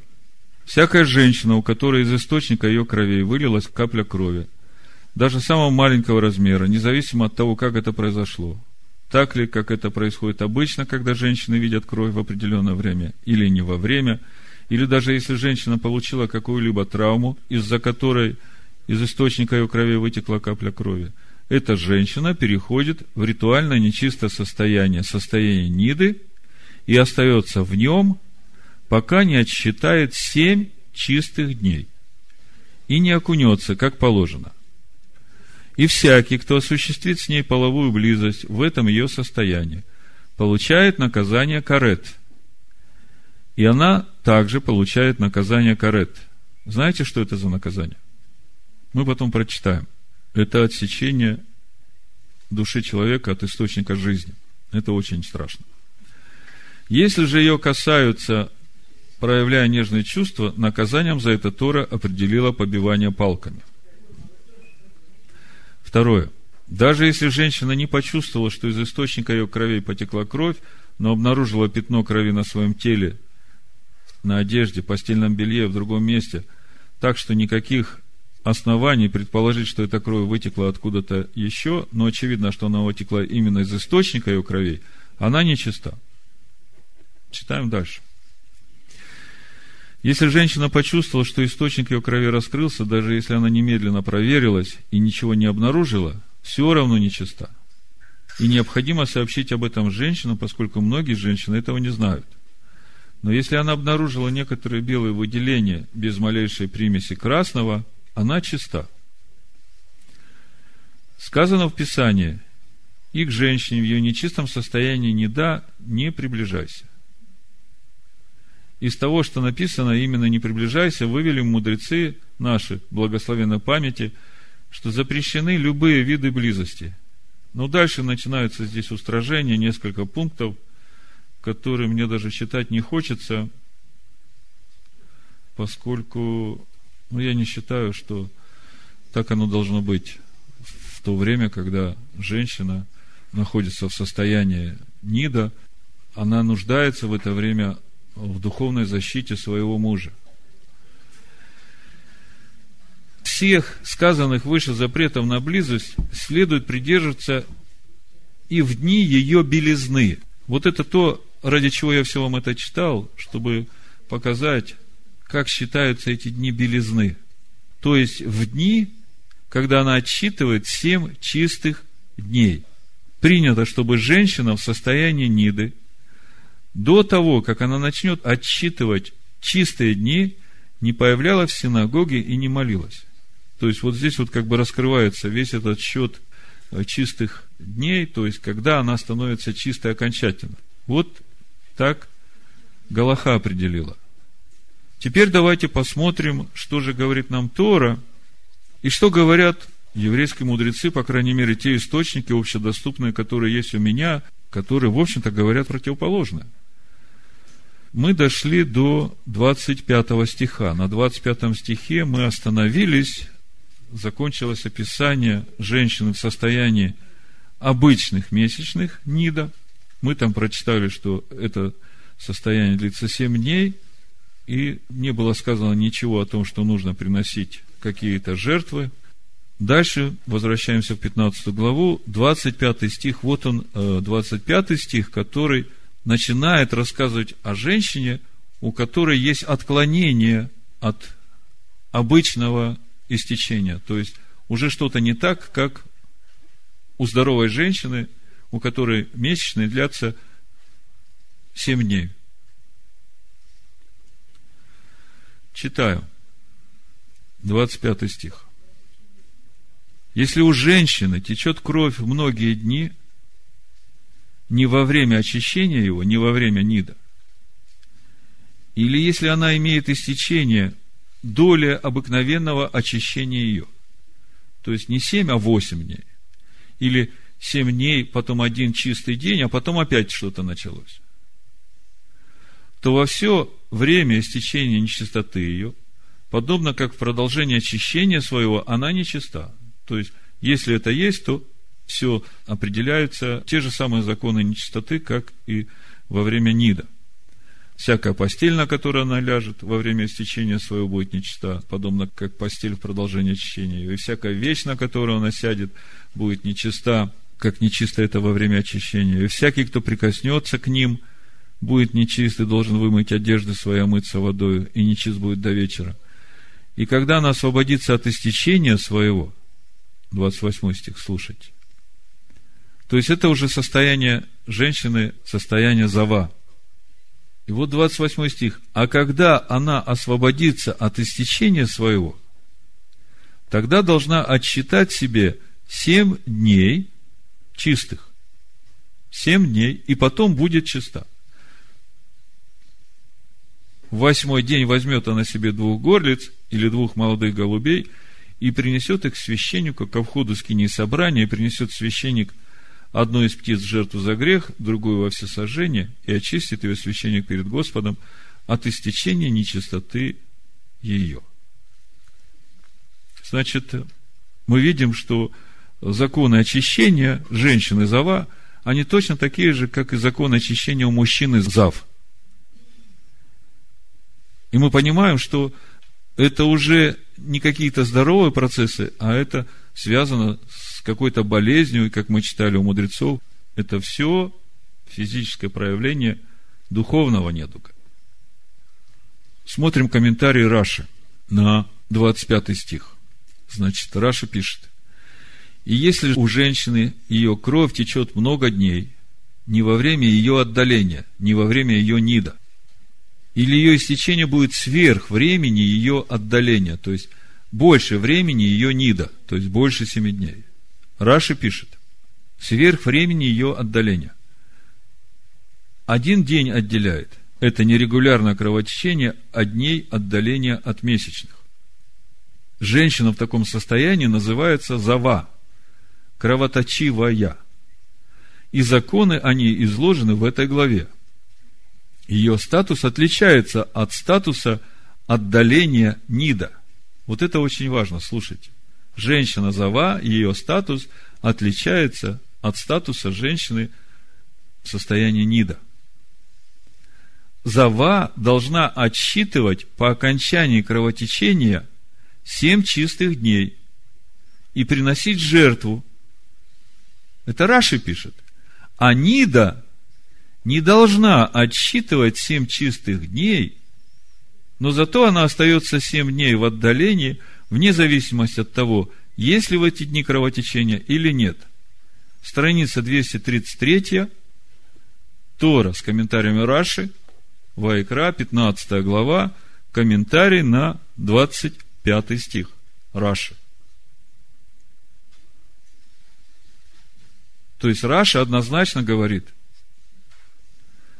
Всякая женщина, у которой из источника ее крови вылилась капля крови, даже самого маленького размера, независимо от того, как это произошло, так ли, как это происходит обычно, когда женщины видят кровь в определенное время, или не во время, или даже если женщина получила какую-либо травму, из-за которой из источника ее крови вытекла капля крови, эта женщина переходит в ритуально нечистое состояние, состояние ниды, и остается в нем, пока не отсчитает семь чистых дней и не окунется, как положено. И всякий, кто осуществит с ней половую близость в этом ее состоянии, получает наказание карет. И она также получает наказание карет. Знаете, что это за наказание? Мы потом прочитаем. Это отсечение души человека от источника жизни. Это очень страшно. Если же ее касаются, проявляя нежные чувства, наказанием за это Тора определила побивание палками. Второе. Даже если женщина не почувствовала, что из источника ее крови потекла кровь, но обнаружила пятно крови на своем теле, на одежде, постельном белье, в другом месте, так что никаких оснований предположить, что эта кровь вытекла откуда-то еще, но очевидно, что она вытекла именно из источника ее крови, она нечиста. Читаем дальше. Если женщина почувствовала, что источник ее крови раскрылся, даже если она немедленно проверилась и ничего не обнаружила, все равно нечиста. И необходимо сообщить об этом женщинам, поскольку многие женщины этого не знают. Но если она обнаружила некоторые белые выделения без малейшей примеси красного, она чиста. Сказано в Писании, и к женщине в ее нечистом состоянии не да, не приближайся из того, что написано, именно не приближайся, вывели мудрецы наши, благословенной памяти, что запрещены любые виды близости. Но дальше начинаются здесь устражения, несколько пунктов, которые мне даже читать не хочется, поскольку ну, я не считаю, что так оно должно быть в то время, когда женщина находится в состоянии нида, она нуждается в это время в духовной защите своего мужа. Всех сказанных выше запретов на близость следует придерживаться и в дни ее белизны. Вот это то, ради чего я все вам это читал, чтобы показать, как считаются эти дни белизны. То есть в дни, когда она отсчитывает семь чистых дней. Принято, чтобы женщина в состоянии ниды – до того, как она начнет отсчитывать чистые дни, не появлялась в синагоге и не молилась. То есть, вот здесь вот как бы раскрывается весь этот счет э, чистых дней, то есть, когда она становится чистой окончательно. Вот так Галаха определила. Теперь давайте посмотрим, что же говорит нам Тора, и что говорят еврейские мудрецы, по крайней мере, те источники общедоступные, которые есть у меня, которые, в общем-то, говорят противоположное мы дошли до 25 стиха. На 25 стихе мы остановились, закончилось описание женщины в состоянии обычных месячных нида. Мы там прочитали, что это состояние длится семь дней, и не было сказано ничего о том, что нужно приносить какие-то жертвы. Дальше возвращаемся в 15 главу, 25 стих, вот он, 25 э, стих, который начинает рассказывать о женщине, у которой есть отклонение от обычного истечения. То есть, уже что-то не так, как у здоровой женщины, у которой месячные длятся 7 дней. Читаю. 25 стих. Если у женщины течет кровь многие дни, не во время очищения его, не во время нида, или если она имеет истечение доля обыкновенного очищения ее, то есть не 7, а 8 дней, или 7 дней, потом один чистый день, а потом опять что-то началось, то во все время истечения нечистоты ее, подобно как в продолжении очищения своего, она нечиста. То есть, если это есть, то все определяются те же самые законы нечистоты, как и во время нида. Всякая постель, на которой она ляжет во время истечения своего, будет нечиста, подобно как постель в продолжении очищения ее. И всякая вещь, на которую она сядет, будет нечиста, как нечисто это во время очищения. И всякий, кто прикоснется к ним – будет нечист и должен вымыть одежды свои, омыться водой, и нечист будет до вечера. И когда она освободится от истечения своего, 28 стих, слушайте. То есть это уже состояние женщины, состояние зава. И вот 28 стих. А когда она освободится от истечения своего, тогда должна отсчитать себе семь дней чистых. Семь дней, и потом будет чиста в восьмой день возьмет она себе двух горлиц или двух молодых голубей и принесет их священнику ко входу скини собрания, и принесет священник одну из птиц в жертву за грех, другую во всесожжение, и очистит ее священник перед Господом от истечения нечистоты ее. Значит, мы видим, что законы очищения женщины Зава, они точно такие же, как и законы очищения у мужчины Зав – и мы понимаем, что это уже не какие-то здоровые процессы, а это связано с какой-то болезнью, и как мы читали у мудрецов, это все физическое проявление духовного недуга. Смотрим комментарий Раши на 25 стих. Значит, Раша пишет. И если у женщины ее кровь течет много дней, не во время ее отдаления, не во время ее нида – или ее истечение будет сверх времени ее отдаления, то есть больше времени ее нида, то есть больше семи дней. Раши пишет, сверх времени ее отдаления. Один день отделяет. Это нерегулярное кровотечение от дней отдаления от месячных. Женщина в таком состоянии называется зава, кровоточивая. И законы они изложены в этой главе – ее статус отличается от статуса отдаления Нида. Вот это очень важно, слушайте. Женщина Зава, ее статус отличается от статуса женщины в состоянии Нида. Зава должна отсчитывать по окончании кровотечения семь чистых дней и приносить жертву. Это Раши пишет. А Нида не должна отсчитывать семь чистых дней, но зато она остается семь дней в отдалении, вне зависимости от того, есть ли в эти дни кровотечение или нет. Страница 233, Тора с комментариями Раши, Вайкра, 15 глава, комментарий на 25 стих Раши. То есть Раша однозначно говорит,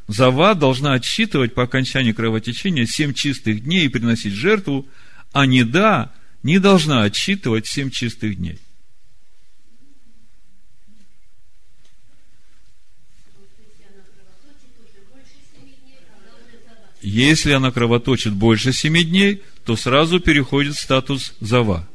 Зава должна отсчитывать по окончании кровотечения семь чистых дней и приносить жертву, а не да не должна отсчитывать семь чистых дней. Если она кровоточит больше семи дней, то сразу переходит в статус зава.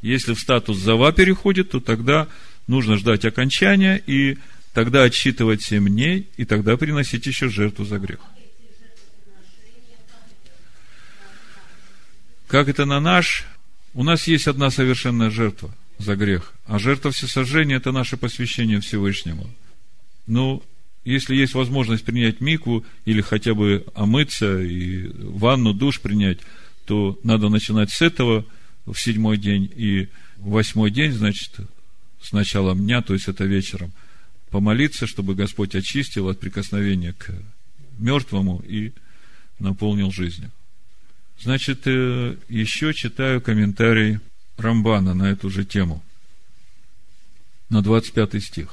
Если в статус зава переходит, то тогда нужно ждать окончания, и тогда отсчитывать семь дней, и тогда приносить еще жертву за грех. Как это на наш? У нас есть одна совершенная жертва за грех, а жертва всесожжения – это наше посвящение Всевышнему. Ну, если есть возможность принять мику или хотя бы омыться и ванну, душ принять, то надо начинать с этого в седьмой день и восьмой день, значит, с началом дня, то есть это вечером, помолиться, чтобы Господь очистил от прикосновения к мертвому и наполнил жизнью. Значит, э, еще читаю комментарий Рамбана на эту же тему, на 25 стих.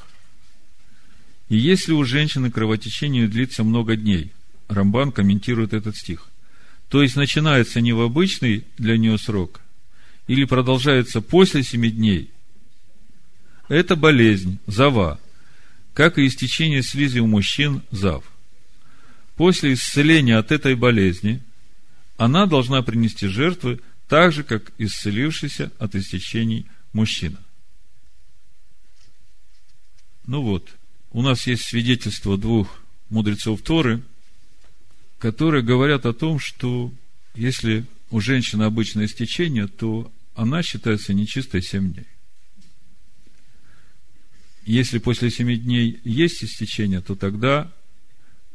И если у женщины кровотечение длится много дней, Рамбан комментирует этот стих, то есть начинается не в обычный для нее срок, или продолжается после семи дней, это болезнь, зава, как и истечение слизи у мужчин, зав. После исцеления от этой болезни она должна принести жертвы так же, как исцелившийся от истечений мужчина. Ну вот – у нас есть свидетельство двух мудрецов Торы, которые говорят о том, что если у женщины обычное истечение, то она считается нечистой 7 дней. Если после 7 дней есть истечение, то тогда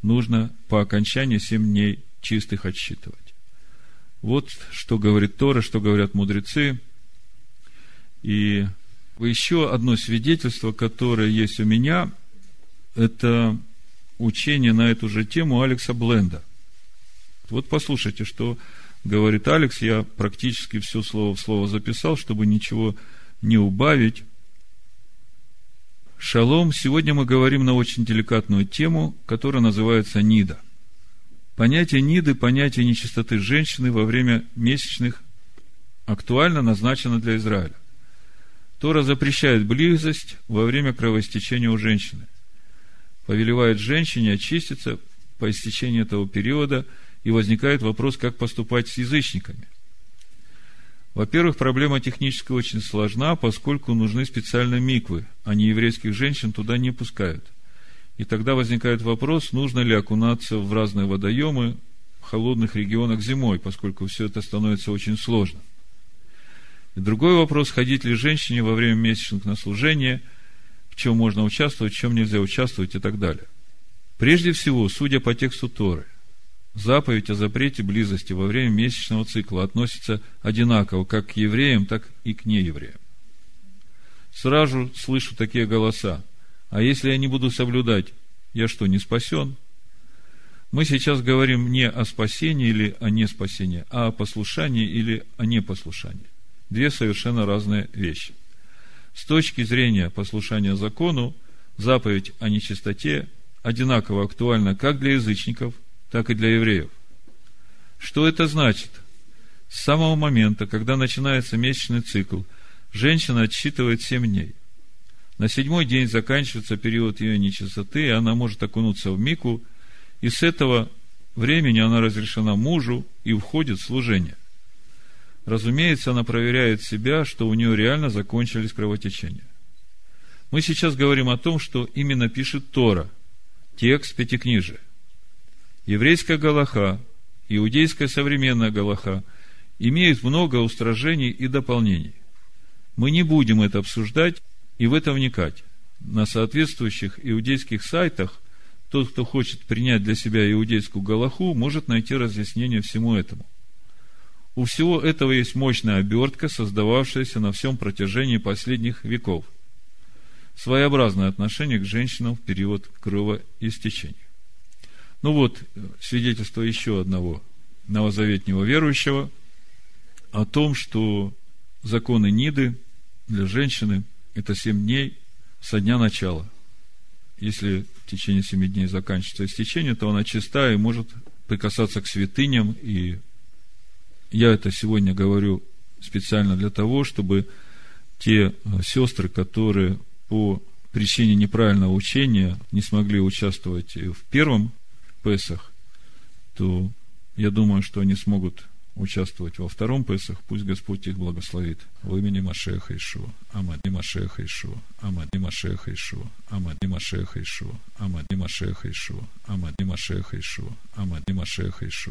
нужно по окончании 7 дней чистых отсчитывать. Вот что говорит Тора, что говорят мудрецы. И еще одно свидетельство, которое есть у меня – это учение на эту же тему Алекса Бленда. Вот послушайте, что говорит Алекс. Я практически все слово в слово записал, чтобы ничего не убавить. Шалом. Сегодня мы говорим на очень деликатную тему, которая называется нида. Понятие ниды, понятие нечистоты женщины во время месячных актуально назначено для Израиля. Тора запрещает близость во время кровоистечения у женщины повелевает женщине очиститься по истечении этого периода, и возникает вопрос, как поступать с язычниками. Во-первых, проблема техническая очень сложна, поскольку нужны специальные миквы, а не еврейских женщин туда не пускают. И тогда возникает вопрос, нужно ли окунаться в разные водоемы в холодных регионах зимой, поскольку все это становится очень сложно. И другой вопрос, ходить ли женщине во время месячных на служение – в чем можно участвовать, в чем нельзя участвовать и так далее. Прежде всего, судя по тексту Торы, заповедь о запрете близости во время месячного цикла относится одинаково как к евреям, так и к неевреям. Сразу слышу такие голоса. А если я не буду соблюдать, я что, не спасен? Мы сейчас говорим не о спасении или о неспасении, а о послушании или о непослушании. Две совершенно разные вещи – с точки зрения послушания закону, заповедь о нечистоте одинаково актуальна как для язычников, так и для евреев. Что это значит? С самого момента, когда начинается месячный цикл, женщина отсчитывает 7 дней. На седьмой день заканчивается период ее нечистоты, и она может окунуться в мику, и с этого времени она разрешена мужу и входит в служение. Разумеется, она проверяет себя, что у нее реально закончились кровотечения. Мы сейчас говорим о том, что именно пишет Тора, текст Пятикнижия. Еврейская Галаха, иудейская современная Галаха имеют много устражений и дополнений. Мы не будем это обсуждать и в это вникать. На соответствующих иудейских сайтах тот, кто хочет принять для себя иудейскую Галаху, может найти разъяснение всему этому. У всего этого есть мощная обертка, создававшаяся на всем протяжении последних веков. Своеобразное отношение к женщинам в период кровоистечения. Ну вот, свидетельство еще одного новозаветнего верующего о том, что законы Ниды для женщины – это семь дней со дня начала. Если в течение семи дней заканчивается истечение, то она чистая и может прикасаться к святыням и я это сегодня говорю специально для того, чтобы те э, сестры, которые по причине неправильного учения не смогли участвовать в первом Песах, то я думаю, что они смогут участвовать во втором Песах, пусть Господь их благословит. В имени Машеха Ишуа. Амад и Машеха Ишуа. Амад и Машеха Ишуа. Амад и Машеха Ишуа. Амад и Машеха Ишуа. Амад и Машеха Ишуа. Амад и Машеха Ишуа.